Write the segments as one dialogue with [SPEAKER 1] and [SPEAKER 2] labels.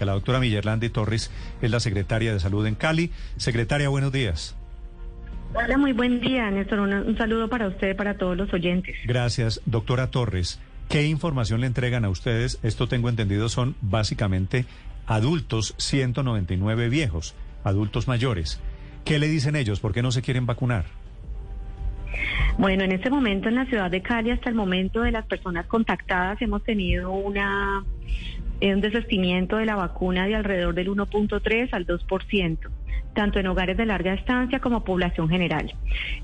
[SPEAKER 1] Pública. La doctora Millerlandi Torres es la secretaria de Salud en Cali. Secretaria, buenos días.
[SPEAKER 2] Hola, muy buen día, Néstor. Un, saludo para usted y para todos los oyentes.
[SPEAKER 1] Gracias, doctora Torres. ¿Qué información le entregan a ustedes? Esto tengo entendido son básicamente adultos, 199 viejos, adultos mayores. ¿Qué le dicen ellos? ¿Por qué no se quieren vacunar?
[SPEAKER 2] Bueno, en este momento en la ciudad de Cali, hasta el momento de las personas contactadas, hemos tenido una un desestimiento de la vacuna de alrededor del 1.3 al 2% tanto en hogares de larga estancia como población general.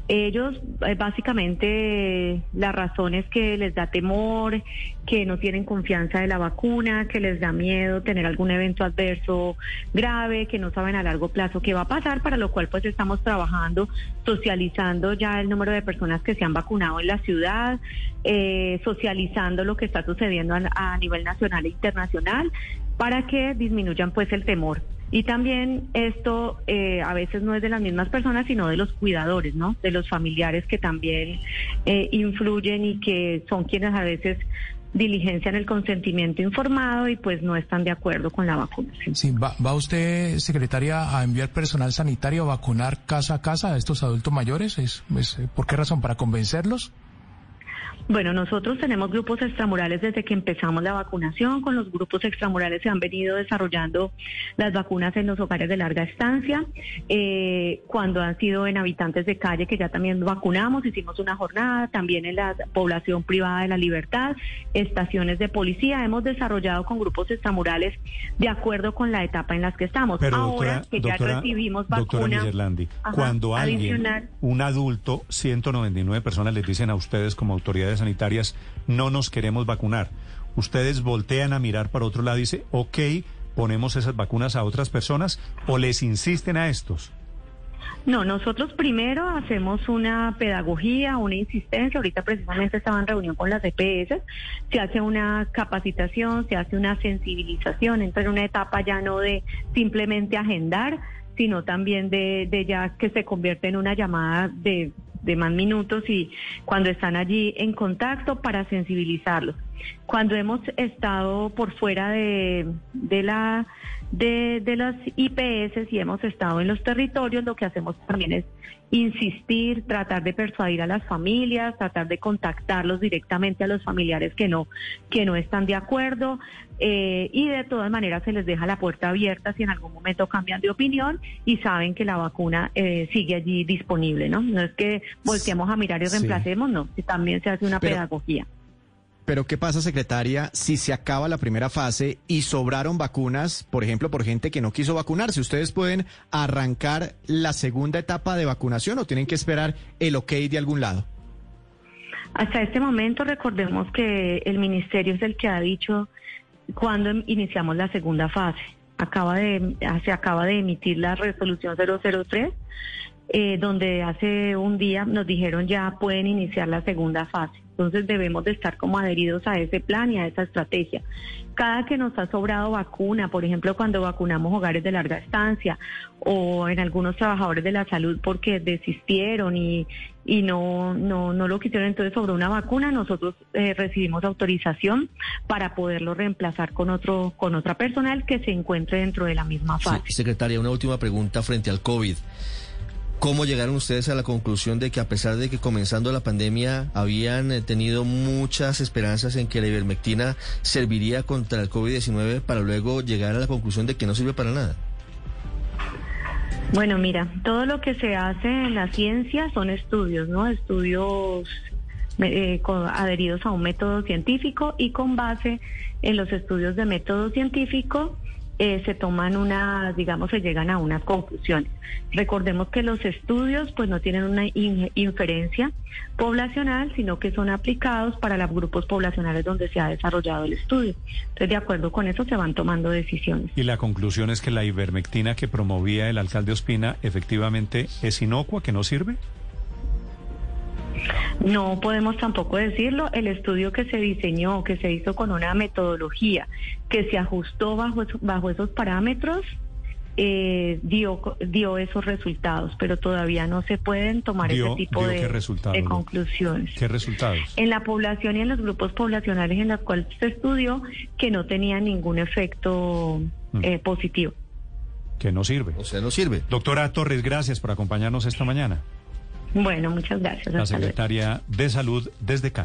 [SPEAKER 2] Ellos, eh, básicamente, la razón es que les da temor, que no tienen confianza de la vacuna, que les da miedo tener algún evento adverso grave, que no saben a largo plazo qué va a pasar, para lo cual pues estamos trabajando, socializando ya el número de personas que se han vacunado en la ciudad, eh, socializando lo que está sucediendo a, a nivel nacional e internacional para que disminuyan pues el temor. Y también esto eh, a veces no es de las mismas personas, sino de los cuidadores, ¿no? De los familiares que también eh, influyen y que son quienes a veces diligencian el consentimiento informado y pues no están de acuerdo con la vacunación.
[SPEAKER 3] Sí, ¿va, ¿va, usted, secretaria, a enviar personal sanitario a vacunar casa a casa a estos adultos mayores? ¿Es, es, ¿Por qué razón? ¿Para convencerlos?
[SPEAKER 2] Bueno, nosotros tenemos grupos extramurales desde que empezamos la vacunación. Con los grupos extramurales se han venido desarrollando las vacunas en los hogares de larga estancia. Eh, cuando han sido en habitantes de calle, que ya también vacunamos, hicimos una jornada. También en la población privada de la libertad, estaciones de policía. Hemos desarrollado con grupos extramurales de acuerdo con la etapa en la que estamos.
[SPEAKER 1] Ahora que ya recibimos vacuna. cuando alguien, un adulto, 199 personas les dicen a ustedes como sanitarias, no nos queremos vacunar. Ustedes voltean a mirar para otro lado y dicen, ok, ponemos esas vacunas a otras personas o les insisten a estos.
[SPEAKER 2] No, nosotros primero hacemos una pedagogía, una insistencia. Ahorita precisamente estaba en reunión con las EPS. Se hace una capacitación, se hace una sensibilización. Entra en una etapa ya no de simplemente agendar, sino también de ya que se convierte en una llamada de de más minutos y cuando están allí en contacto para sensibilizarlos. Cuando hemos estado por fuera de, de la de, de las IPS y hemos estado en los territorios, lo que hacemos también es insistir, tratar de persuadir a las familias, tratar de contactarlos directamente a los familiares que no, que no están de acuerdo, eh, y de todas maneras se les deja la puerta abierta si en algún momento cambian de opinión y saben que la vacuna eh, sigue allí disponible, ¿no? No es que volteemos a mirar y reemplacemos, no, también se hace una pedagogía.
[SPEAKER 4] Pero ¿qué pasa, secretaria, si se acaba la primera fase y sobraron vacunas, por ejemplo, por gente que no quiso vacunarse? ¿Ustedes pueden arrancar la segunda etapa de vacunación o tienen que esperar el ok de algún lado?
[SPEAKER 2] Hasta este momento recordemos que el ministerio es el que ha dicho cuándo iniciamos la segunda fase. Acaba de, se acaba de emitir la resolución 003 eh, donde hace un día nos dijeron ya pueden iniciar la segunda fase. Entonces debemos de estar como adheridos a ese plan y a esa estrategia. Cada que nos ha sobrado vacuna, por ejemplo, cuando vacunamos hogares de larga estancia o en algunos trabajadores de la salud porque desistieron y, y no, no, no lo quisieron, entonces sobre una vacuna, nosotros eh, recibimos autorización para poderlo reemplazar con otro, con otra personal que se encuentre dentro de la misma fase.
[SPEAKER 5] secretaria, una última pregunta frente al COVID. ¿Cómo llegaron ustedes a la conclusión de que a pesar de que comenzando la pandemia habían eh, tenido muchas esperanzas en que la ivermectina serviría contra el COVID-19 para luego llegar a la conclusión de que no sirve para nada?
[SPEAKER 2] Bueno, mira, todo lo que se hace en la ciencia son estudios, ¿no? Estudios eh, adheridos a un método científico y con base en los estudios de método científico eh, se toman una, digamos, se llegan a unas conclusiones. Recordemos que los estudios pues no tienen una inferencia poblacional, sino que son aplicados para los grupos poblacionales donde se ha desarrollado el estudio. Entonces, de acuerdo con eso se van tomando decisiones.
[SPEAKER 1] Y la conclusión es que la ivermectina que promovía el alcalde Ospina efectivamente es inocua, que no sirve.
[SPEAKER 2] No podemos tampoco decirlo. El estudio que se diseñó, que se hizo con una metodología que se ajustó bajo, bajo esos parámetros, eh, dio, dio esos resultados, pero todavía no se pueden tomar ese tipo de, de, conclusiones.
[SPEAKER 1] ¿Qué resultados?
[SPEAKER 2] En la población y en los grupos poblacionales en los cuales se estudió que no tenía ningún efecto mm. eh, positivo.
[SPEAKER 1] Que no sirve.
[SPEAKER 5] O sea, no sirve.
[SPEAKER 1] Doctora Torres, gracias por acompañarnos esta mañana.
[SPEAKER 2] Bueno, muchas gracias.
[SPEAKER 1] La secretaria de Salud desde Cali.